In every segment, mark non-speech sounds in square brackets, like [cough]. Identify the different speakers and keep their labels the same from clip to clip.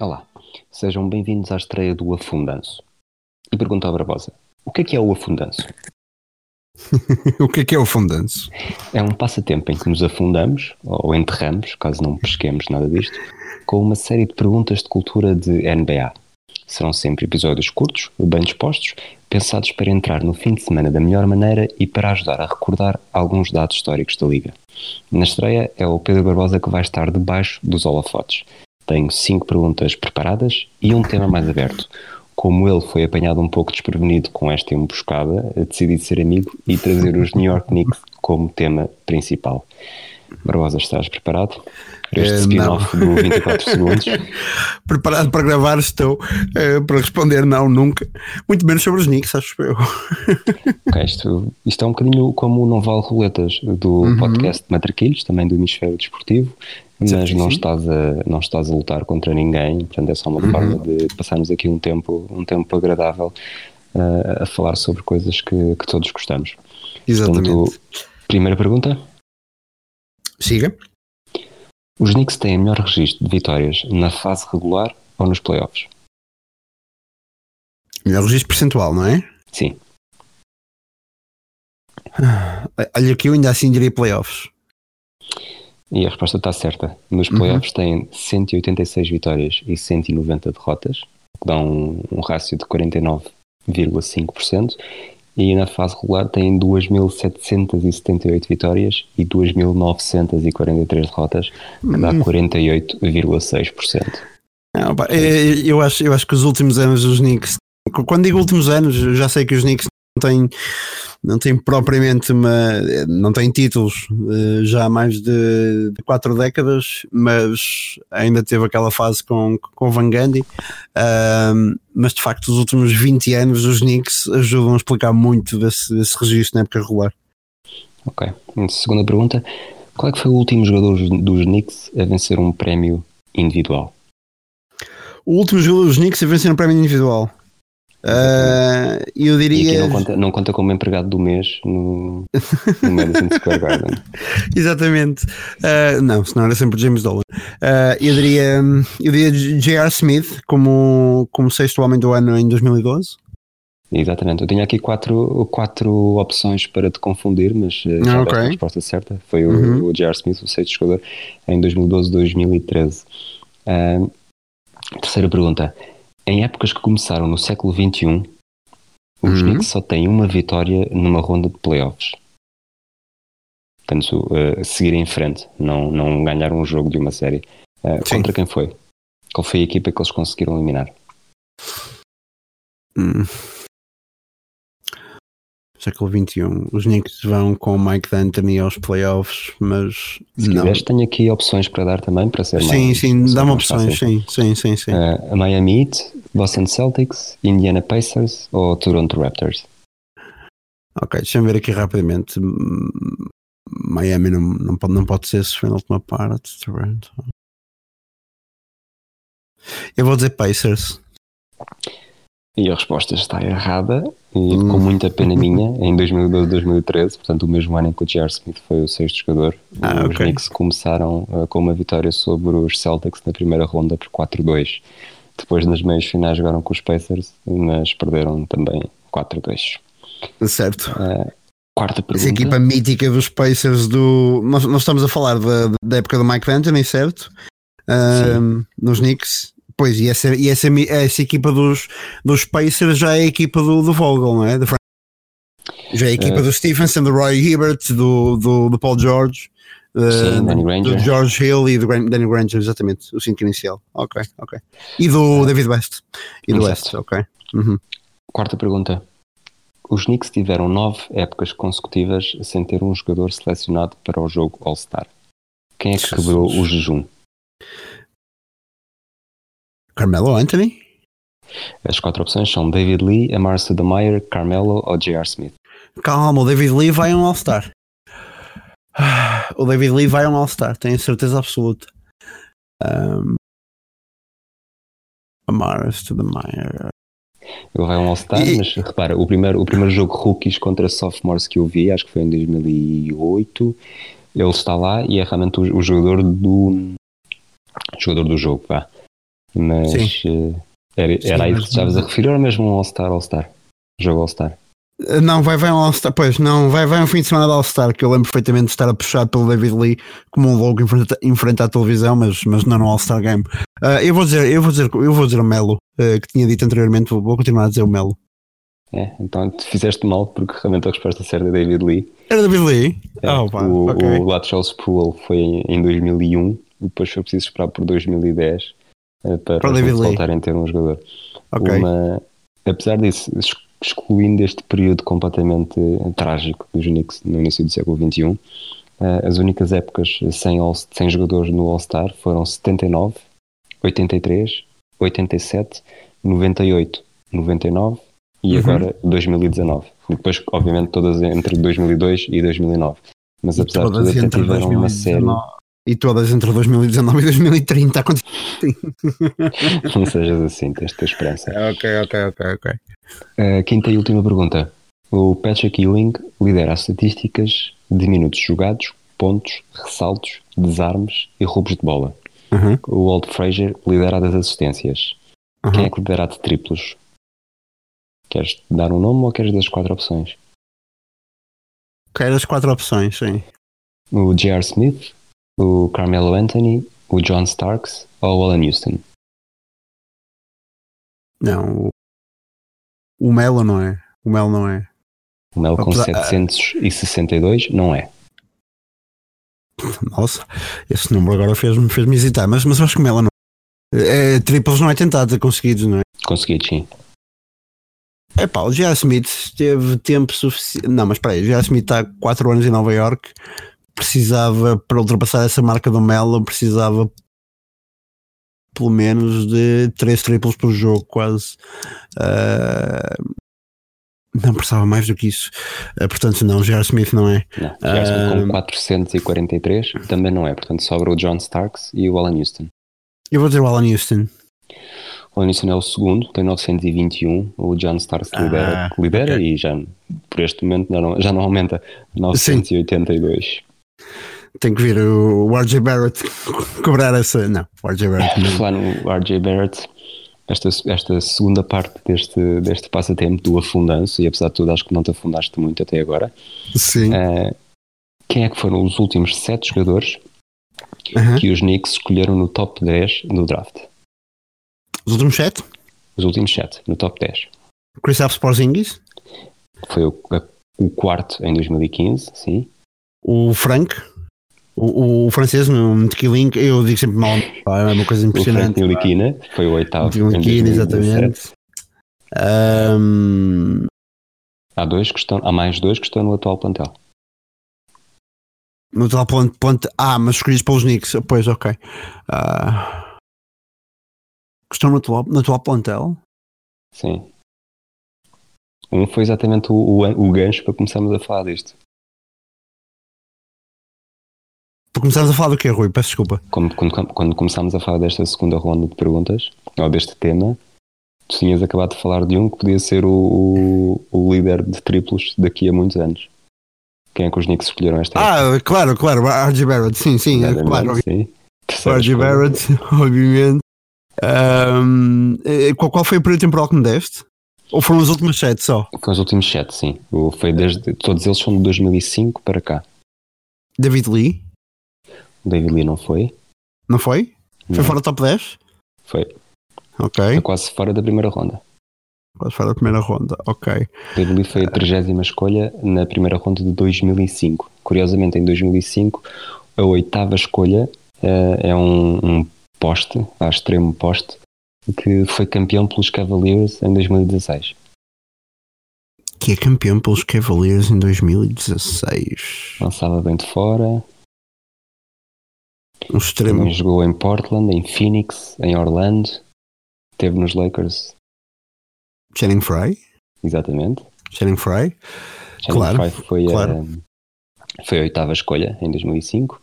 Speaker 1: Olá, sejam bem-vindos à estreia do Afundanço. E pergunto ao Barbosa, o que é que é o afundanço? [laughs]
Speaker 2: o que é que é o fundanço?
Speaker 1: É um passatempo em que nos afundamos, ou enterramos, caso não pesquemos nada disto, com uma série de perguntas de cultura de NBA. Serão sempre episódios curtos, bem dispostos, pensados para entrar no fim de semana da melhor maneira e para ajudar a recordar alguns dados históricos da Liga. Na estreia é o Pedro Barbosa que vai estar debaixo dos holofotes. Tenho cinco perguntas preparadas e um tema mais aberto. Como ele foi apanhado um pouco desprevenido com esta emboscada, decidi ser amigo e trazer os New York Knicks como tema principal. Barbosa, estás preparado? Para este
Speaker 2: Eh,
Speaker 1: spin-off do [laughs] 24 segundos?
Speaker 2: Preparado para gravar estou, eh, para responder não, nunca. Muito menos sobre os Knicks, acho eu. [laughs]
Speaker 1: Isto, isto é um bocadinho como o Não Vale Roletas do
Speaker 2: Uhum. podcast
Speaker 1: Matraquilhos, também do Hemisfério Desportivo, mas não estás, a, não estás a lutar contra ninguém, portanto é só
Speaker 2: Uhum.
Speaker 1: uma forma de passarmos aqui um tempo, um tempo agradável uh, a falar sobre coisas que, que todos gostamos.
Speaker 2: Exatamente.
Speaker 1: Portanto, primeira pergunta:
Speaker 2: Siga.
Speaker 1: os Knicks têm melhor registro de vitórias na fase regular ou nos playoffs?
Speaker 2: Melhor registro percentual, não é?
Speaker 1: Sim,
Speaker 2: Olha que eu ainda assim diria playoffs.
Speaker 1: e a resposta está certa. Nos playoffs têm 186 vitórias e 190 derrotas, que dão um, um rácio de 49,5%, e na fase regular têm 2.778 vitórias e 2.943 derrotas, que dá 48,6%.
Speaker 2: Não, pá, eh, eu, acho, eu acho que os últimos anos dos Knicks, quando digo últimos anos, eu já sei que os Knicks não têm, não têm propriamente uma, não têm títulos eh, já há mais de, de quatro décadas, mas ainda teve aquela fase com, com o Van Gundy. Ahm, mas de facto, os últimos 20 anos dos Knicks ajudam a explicar muito desse, desse registro na época regular.
Speaker 1: Ok. Segunda pergunta: qual é que foi o último jogador dos Knicks a vencer um prémio individual?
Speaker 2: O último jogo dos Knicks a vencer no prémio individual. Ah, eu
Speaker 1: E aqui
Speaker 2: diria.
Speaker 1: não conta, não conta como empregado do mês no, no Madison Square Garden. [laughs]
Speaker 2: Exatamente. Uh, não, senão era sempre James Dolan. Uh, eu diria, eu diria J.R. Smith como, como sexto homem do ano em 2012.
Speaker 1: Exatamente, eu tinha aqui quatro, quatro opções para te confundir, mas
Speaker 2: Ah,
Speaker 1: deste
Speaker 2: ok.
Speaker 1: a resposta certa. Foi o,
Speaker 2: Uhum.
Speaker 1: o J.R. Smith, o sexto jogador, em 2012-2013. Ah, terceira pergunta. Em épocas que começaram no século XXI, os
Speaker 2: Uhum.
Speaker 1: Knicks só têm uma vitória numa ronda de playoffs. Portanto, eh, seguir em frente, não, não ganhar um jogo de uma série.
Speaker 2: Sim.
Speaker 1: contra quem foi? Qual foi a equipa que eles conseguiram eliminar?
Speaker 2: Hum. Século XXI. Os Knicks vão com o Mike D'Antoni aos playoffs, mas
Speaker 1: Se
Speaker 2: não.
Speaker 1: quiseres, tenho aqui opções para dar também, para ser
Speaker 2: Sim,
Speaker 1: mais,
Speaker 2: sim, dá-me opções. Sim, sim, sim, sim.
Speaker 1: Uh, a Miami Heat, Boston Celtics, Indiana Pacers ou Toronto Raptors?
Speaker 2: Ok, deixa-me ver aqui rapidamente. Miami não, não, pode, não pode ser se foi na última parte. Toronto. Eu vou dizer Pacers.
Speaker 1: E a resposta está errada, e
Speaker 2: Hum.
Speaker 1: com muita pena minha, [laughs] em 2012-2013, portanto o mesmo ano em que o J.R. Smith foi o sexto jogador,
Speaker 2: Ah,
Speaker 1: os
Speaker 2: ok.
Speaker 1: Knicks começaram uh, com uma vitória sobre os Celtics na primeira ronda por 4-2. Depois nas meias finais jogaram com os Pacers, mas perderam também 4-2.
Speaker 2: Certo.
Speaker 1: Uh, quarta pergunta.
Speaker 2: Essa equipa mítica dos Pacers do. Nós, nós estamos a falar da, da época do Mike D'Antoni, certo? Ahm, nos Knicks. Pois, e essa, e essa, essa equipa dos, dos Pacers já é a equipa do, do Vogel, não é? Fran- já é a equipa
Speaker 1: Eh.
Speaker 2: do Stephenson, do Roy Hibbert, do, do, do Paul George,
Speaker 1: Danny Granger.
Speaker 2: do George Hill e do Danny Granger, exatamente, o 5 inicial. Ok, ok. E do David West. E do. West, ok. Uhum.
Speaker 1: Quarta pergunta. Os Knicks tiveram nove épocas consecutivas sem ter um jogador selecionado para o jogo All-Star. Quem é que quebrou o jejum?
Speaker 2: Carmelo Anthony?
Speaker 1: As quatro opções são David Lee, Amar Stoudemire, Carmelo ou J.R. Smith.
Speaker 2: Calma, o David Lee vai a um All-Star. [sighs] O David Lee vai a um All-Star, tenho certeza absoluta. Um, the Meyer.
Speaker 1: Ele vai a um All-Star,
Speaker 2: E-
Speaker 1: mas repara, o primeiro, o primeiro jogo rookies contra sophomores que eu vi, acho que foi em 2008, ele está lá e é realmente o, o jogador do jogador do jogo, vá. Mas eh, era,
Speaker 2: Sim,
Speaker 1: era aí
Speaker 2: mas-
Speaker 1: que estavas a referir ou mesmo um All-Star, All-Star? Jogo All-Star.
Speaker 2: Uh, Não, vai, vai um All-Star, pois, não, vai, vai um fim de semana de All-Star, que eu lembro perfeitamente de estar a puxar pelo David Lee como um louco em frente, à televisão, mas, mas não no All-Star Game. Ah, eu vou dizer, eu vou dizer, eu vou dizer o Melo, ah, que tinha dito anteriormente, vou, vou continuar a dizer o Melo.
Speaker 1: É, então tu fizeste mal porque realmente a resposta certa é David Lee.
Speaker 2: Era David Lee?
Speaker 1: É,
Speaker 2: oh, pá,
Speaker 1: o,
Speaker 2: ok.
Speaker 1: o Lateral Sproul foi em, em 2001 e depois foi preciso esperar por 2010 eh, para,
Speaker 2: Para
Speaker 1: voltarem a ter um jogador.
Speaker 2: ok.
Speaker 1: Uma, apesar disso, ex- excluindo este período completamente eh, trágico dos Knicks no início do século XXI, eh, as únicas épocas sem, all, sem jogadores no All-Star foram 79, 83, 87, 98, 99 e
Speaker 2: Uhum.
Speaker 1: agora 2019. E depois, obviamente, todas entre 2002 e 2009. Mas apesar de tudo, até tiveram uma série.
Speaker 2: 2019 E todas entre 2019 e 2030. Aconteceu.
Speaker 1: Não sejas assim, tens de ter esperança.
Speaker 2: Ok, ok, ok, ok.
Speaker 1: A quinta e última pergunta. O Patrick Ewing lidera as estatísticas de minutos jogados, pontos, ressaltos, desarmes e roubos de bola.
Speaker 2: Uhum,
Speaker 1: O Walt Frazier lidera das assistências.
Speaker 2: uhum.
Speaker 1: Quem é que lidera de triplos? Queres dar um nome ou queres das quatro opções?
Speaker 2: Quero as quatro opções, sim.
Speaker 1: O J.R. Smith, o Carmelo Anthony, o John Starks ou o Alan Houston?
Speaker 2: Não, o, o Melo não é. O Melo não é.
Speaker 1: O Mel com
Speaker 2: Apesar-
Speaker 1: 762 não é.
Speaker 2: Nossa, esse número agora fez-me fez hesitar, mas, mas acho que o Melo não é. Triples não é tentado ter conseguido, não é?
Speaker 1: Consegui, sim.
Speaker 2: É pá, o J.R. Smith teve tempo suficiente. Não, mas espera aí, o J.R. Smith está 4 anos em Nova York. Precisava, para ultrapassar essa marca do Melo, precisava pelo menos de 3 triplos por jogo, quase. Ah, não precisava mais do que isso. Ah, portanto, não, J.R. Smith não é.
Speaker 1: Não, J.R. Smith
Speaker 2: Ah.
Speaker 1: com 443 também não é. Portanto, sobra o John Starks e o Alan Houston.
Speaker 2: Eu vou dizer o Alan Houston.
Speaker 1: O Alan Houston é o segundo, tem 921. O John Starks
Speaker 2: Ah,
Speaker 1: lidera, lidera
Speaker 2: ok.
Speaker 1: e já, por este momento já não, já não aumenta. 982.
Speaker 2: Tem que vir o, o RJ Barrett [laughs] cobrar essa. Não, o RJ Barrett não.
Speaker 1: falar no RJ Barrett, esta, esta segunda parte deste, deste passatempo do afundanço, e apesar de tudo, acho que não te afundaste muito até agora.
Speaker 2: Sim.
Speaker 1: eh, quem é que foram os últimos sete jogadores que os Knicks escolheram no top 10 do draft?
Speaker 2: Os últimos 7?
Speaker 1: Os últimos sete, no top 10.
Speaker 2: Kristaps Porzingis,
Speaker 1: Foi o, o quarto em 2015, sim.
Speaker 2: O Frank, o, o francês no Tequilin, eu digo sempre mal, é uma coisa
Speaker 1: O
Speaker 2: impressionante.
Speaker 1: Ntilikina foi o oitavo. em
Speaker 2: Tequilin,
Speaker 1: 2017.
Speaker 2: exatamente. Ahm,
Speaker 1: Há, dois que estão, há mais dois que estão no atual plantel.
Speaker 2: no tal ponto, ponto. Ah, mas escolhidos pelos Knicks. Pois, ok. Ah, que estão no atual, no atual plantel.
Speaker 1: Sim. Um foi exatamente o, o, o gancho para começarmos a falar disto.
Speaker 2: Por começarmos a falar do que, Rui? Peço desculpa.
Speaker 1: Quando, quando, quando começámos a falar desta segunda ronda de perguntas, ou deste tema, tu tinhas acabado de falar de um que podia ser o, o, o líder de triplos daqui a muitos anos. Quem é que os Knicks escolheram esta
Speaker 2: Ah, claro, claro. RJ Barrett, sim, sim, é claro.
Speaker 1: Sim.
Speaker 2: Barrett, [laughs] obviamente. Ahm, eh, qual, qual foi o período temporal que me deste? Ou foram os últimos sete só?
Speaker 1: Com os últimos sete, sim. Foi desde, todos eles são de 2005 para cá.
Speaker 2: David Lee,
Speaker 1: David Lee não foi.
Speaker 2: não foi? Foi
Speaker 1: Não.
Speaker 2: fora do top 10?
Speaker 1: Foi.
Speaker 2: Ok.
Speaker 1: Foi quase fora da primeira ronda.
Speaker 2: Quase fora da primeira ronda. Ok.
Speaker 1: David Lee foi a 30 escolha na primeira ronda de 2005. Curiosamente, em 2005, a oitava escolha eh, é um, um poste, a extremo poste, que foi campeão pelos Cavaliers em 2016.
Speaker 2: que é campeão pelos Cavaliers em 2016.
Speaker 1: Lançava bem de fora.
Speaker 2: Um extremo.
Speaker 1: Também jogou em Portland, em Phoenix, em Orlando. Teve nos Lakers,
Speaker 2: Channing Frye.
Speaker 1: exatamente.
Speaker 2: Channing Frye.
Speaker 1: Channing
Speaker 2: Claro,
Speaker 1: Frye foi,
Speaker 2: claro.
Speaker 1: a, foi a oitava escolha em 2005.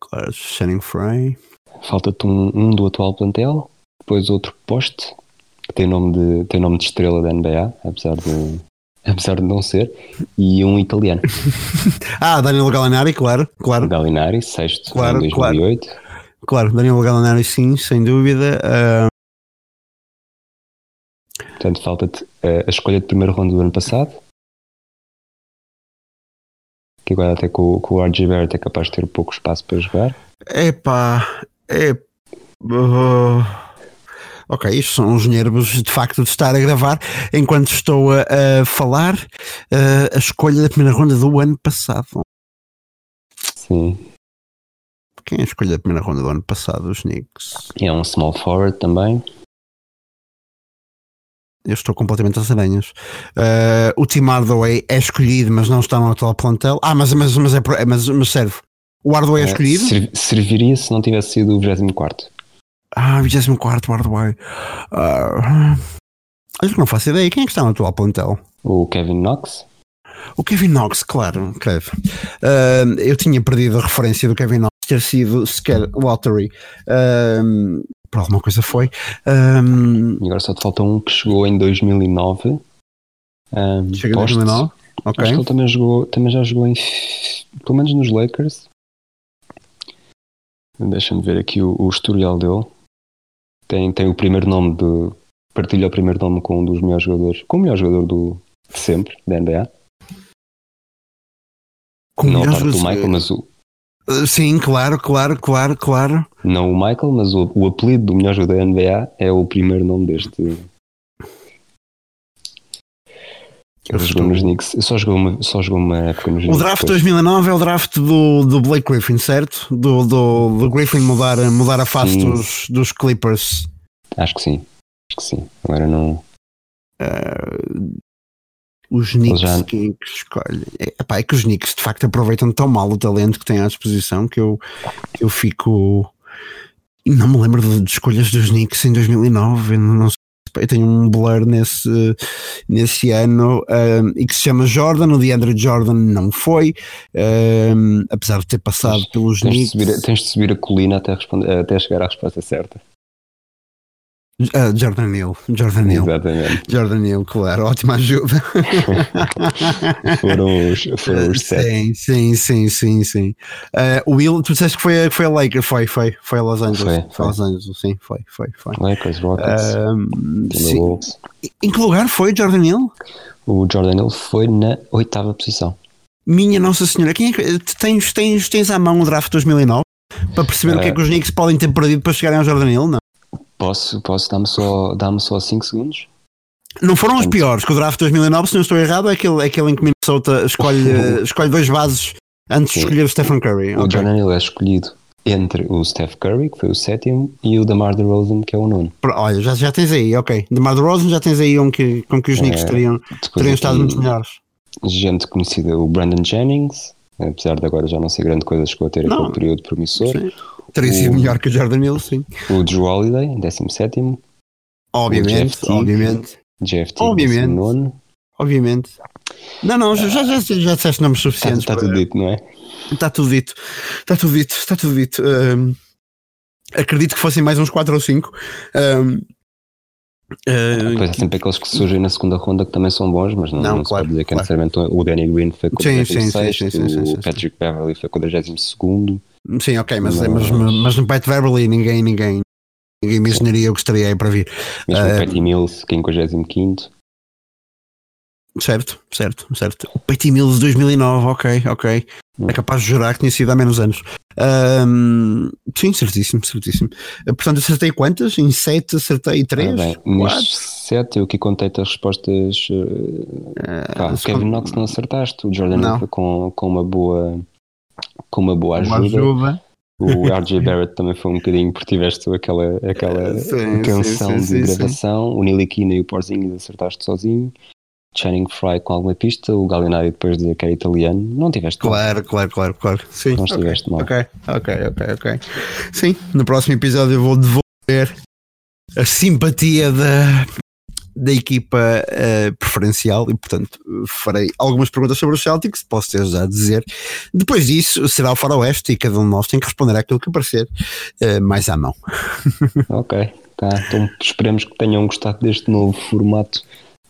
Speaker 2: Claro, Channing Frye.
Speaker 1: Falta-te um, um do atual plantel, depois outro poste, que tem nome de, tem nome de estrela da NBA, apesar de, apesar de não ser, e um italiano, [laughs]
Speaker 2: Ah, Daniel Gallinari, claro, claro,
Speaker 1: Gallinari, sexto
Speaker 2: Claro,
Speaker 1: em 2008.
Speaker 2: claro. Daniel Gallinari, sim, sem dúvida. Ah,
Speaker 1: Portanto, falta-te eh, a escolha de primeiro round do ano passado, que agora até com, o- com o RG Barrett é capaz de ter pouco espaço para jogar.
Speaker 2: Epá, é. Uh, ok, isto são os nervos de facto de estar a gravar enquanto estou a, a falar uh, a escolha da primeira ronda do ano passado.
Speaker 1: Sim.
Speaker 2: Quem é a escolha da primeira ronda do ano passado? Os Knicks.
Speaker 1: E é um small forward também.
Speaker 2: Eu estou completamente às aranhas. Uh, o Tim Hardaway é escolhido, mas não está no atual plantel. Ah, mas, mas, mas, é, é- mas, mas serve. O Hardaway é
Speaker 1: Eh,
Speaker 2: escolhido?
Speaker 1: ser- serviria se não tivesse sido o 24.
Speaker 2: Ah, 24 Hardaway. Ah, que não faço ideia. Quem é que está no atual plantel?
Speaker 1: O Kevin Knox.
Speaker 2: O Kevin Knox, claro, creve. Ah, eu tinha perdido a referência do Kevin Knox ter sido sequer lottery. Ah, por alguma coisa foi. Ah,
Speaker 1: E agora só te falta um que chegou em 2009. Um,
Speaker 2: chega em
Speaker 1: poste.
Speaker 2: 2009.
Speaker 1: Acho
Speaker 2: Ok.
Speaker 1: que ele também, jogou, também já jogou em. Pelo menos nos Lakers. Deixa-me ver aqui o, o historial dele. Tem, tem o primeiro nome de. Partilha o primeiro nome com um dos melhores jogadores. Com o melhor jogador do, de sempre, da NBA.
Speaker 2: Com
Speaker 1: não a parte do Michael, mas o.
Speaker 2: Ah, Sim, claro, claro, claro, claro.
Speaker 1: Não o Michael, mas o, o apelido do melhor jogador da NBA é o primeiro nome deste.
Speaker 2: Eu
Speaker 1: Ele jogou nos Knicks. Só jogou uma, só jogou uma época nos
Speaker 2: O
Speaker 1: Knicks.
Speaker 2: draft
Speaker 1: depois.
Speaker 2: 2009 é o draft do, do Blake Griffin, certo? Do, do, do Griffin mudar, mudar a face
Speaker 1: Sim.
Speaker 2: dos, dos Clippers.
Speaker 1: Acho que sim. Acho que sim. Agora não.
Speaker 2: Os Knicks,
Speaker 1: já-
Speaker 2: quem é que escolhe? É, epá, é que os Knicks de facto aproveitam tão mal o talento que têm à disposição que eu, que eu fico. e Não me lembro de, de escolhas dos Knicks em 2009. Eu, não sei, eu tenho um blur nesse, nesse ano um, e que se chama Jordan. O DeAndre Jordan não foi, um, apesar de ter passado pelos
Speaker 1: Tens de,
Speaker 2: Knicks.
Speaker 1: subir, a- tens de subir a colina até, responder, até chegar à resposta certa.
Speaker 2: Ah, Jordan Hill, Jordan Hill,
Speaker 1: Exatamente.
Speaker 2: Jordan Hill, claro, ótima ajuda. [laughs]
Speaker 1: Foram os, foram os sete.
Speaker 2: Sim, sim, sim, sim, sim. Ah, o Will, tu disseste que foi, a- que foi a Lakers, foi, foi, foi a Los Angeles.
Speaker 1: Foi,
Speaker 2: Foi, Los Angeles, sim, foi, foi, foi.
Speaker 1: Lakers, Rockets,
Speaker 2: sim.
Speaker 1: Timberwolves.
Speaker 2: Em que lugar foi Jordan Hill?
Speaker 1: O Jordan Hill foi na oitava posição.
Speaker 2: Minha Nossa Senhora, quem é que, tens, tens, tens à mão o draft 2009 para perceber o que é que os Knicks podem ter perdido para chegarem ao Jordan Hill? Não.
Speaker 1: Posso, posso dar-me só, dar só 5 segundos?
Speaker 2: Não foram os piores, que o draft 2009, se não estou errado, é aquele, é aquele em que Minnesota escolhe, [laughs] escolhe dois bases antes de
Speaker 1: Sim.
Speaker 2: escolher o Stephen Curry.
Speaker 1: O
Speaker 2: Ok.
Speaker 1: Jordan Hill é escolhido entre o Steph Curry, que foi o sétimo, e o DeMar DeRozan, que é o nono.
Speaker 2: Olha, já, já tens aí, ok. DeMar DeRozan já tens aí um que, com que os Knicks
Speaker 1: É,
Speaker 2: teriam, teriam estado muito melhores.
Speaker 1: gente conhecida, o Brandon Jennings, apesar de agora já não ser grande coisa, chegou a ter
Speaker 2: Não.
Speaker 1: aquele período promissor.
Speaker 2: Sim. Teria sido melhor que o Jordan Hill, sim.
Speaker 1: O Drew Holiday, em 17º.
Speaker 2: Obviamente,
Speaker 1: Jeff
Speaker 2: obviamente,
Speaker 1: JFT,
Speaker 2: Obviamente.
Speaker 1: 19º.
Speaker 2: obviamente. Não, não, já, já, já, já disseste nomes
Speaker 1: Está,
Speaker 2: suficientes.
Speaker 1: está
Speaker 2: para-
Speaker 1: tudo dito, não é?
Speaker 2: Está tudo dito. Está tudo dito. Está tudo dito. Ahm, acredito que fossem mais uns 4 ou 5.
Speaker 1: Depois há sempre aqueles que surgem na segunda ronda que também são bons, mas não,
Speaker 2: Não,
Speaker 1: não, se
Speaker 2: claro,
Speaker 1: pode dizer que é
Speaker 2: claro.
Speaker 1: necessariamente o Danny Green foi com o
Speaker 2: Sim, sim, sim,
Speaker 1: 46,
Speaker 2: sim, sim, sim, sim,
Speaker 1: o Patrick Beverly foi com o 22
Speaker 2: sim, ok, mas,
Speaker 1: Mas-
Speaker 2: mas, mas no Pat Beverly ninguém, ninguém, ninguém imaginaria o que estaria aí para vir.
Speaker 1: mesmo
Speaker 2: Ah,
Speaker 1: o Patty Mills, que é em 55
Speaker 2: Certo, certo, certo. O Patty Mills 2009, ok, ok. É capaz de jurar que tinha sido há menos anos. Ahm, sim, certíssimo, certíssimo. Ah, Portanto, acertei quantas? Em 7 acertei 3?
Speaker 1: Ah, nestes 7 eu aqui contei-te as respostas. eh, pá, o Kevin Knox não acertaste, o Jordan
Speaker 2: Não.
Speaker 1: Com, com uma boa com uma boa
Speaker 2: Uma
Speaker 1: ajuda.
Speaker 2: ajuda.
Speaker 1: O RJ [laughs] Barrett também foi um bocadinho porque tiveste aquela, aquela
Speaker 2: Sim,
Speaker 1: tensão
Speaker 2: sim, sim,
Speaker 1: de gravação. O Niliquina e o Porzingis acertaste sozinho. Channing Fry com alguma pista, o Gallinari depois de que era italiano, não tiveste mal.
Speaker 2: Claro, claro, claro, claro. Sim.
Speaker 1: Não estiveste mal.
Speaker 2: Ok, ok, ok, ok. Sim, no próximo episódio eu vou devolver a simpatia da, da equipa eh, preferencial e, portanto, farei algumas perguntas sobre os Celtics, posso ter já a dizer. Depois disso, será o Faroeste e cada um de nós tem que responder àquilo que parecer eh, mais à mão. [laughs]
Speaker 1: Ok, tá. Então esperemos que tenham gostado deste novo formato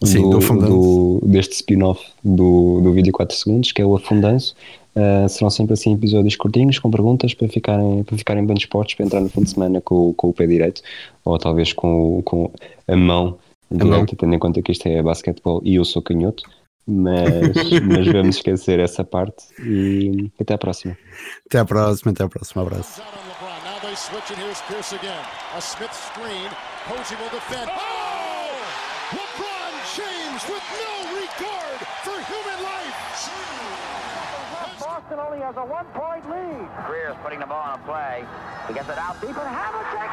Speaker 2: Sim, do
Speaker 1: do, deste spin-off do, do vídeo 4 segundos, que é o Afundanço. Uh, serão sempre assim episódios curtinhos com perguntas para ficarem, para ficarem bem dispostos para entrar no fim de semana com, o- com o pé direito ou talvez com, com a mão direita, tendo em conta que isto é basquetebol e eu sou canhoto. Mas, [laughs] mas vamos esquecer essa parte e até à próxima.
Speaker 2: Até à próxima, até à próxima. Abraço.
Speaker 3: Switch, and here's Pierce again. A Smith screen. Posey will defend. Oh! LeBron James with no regard for human life.
Speaker 4: Boston only has a one-point lead.
Speaker 5: Greer's putting the ball on a play. He gets it out deep, and Havlicek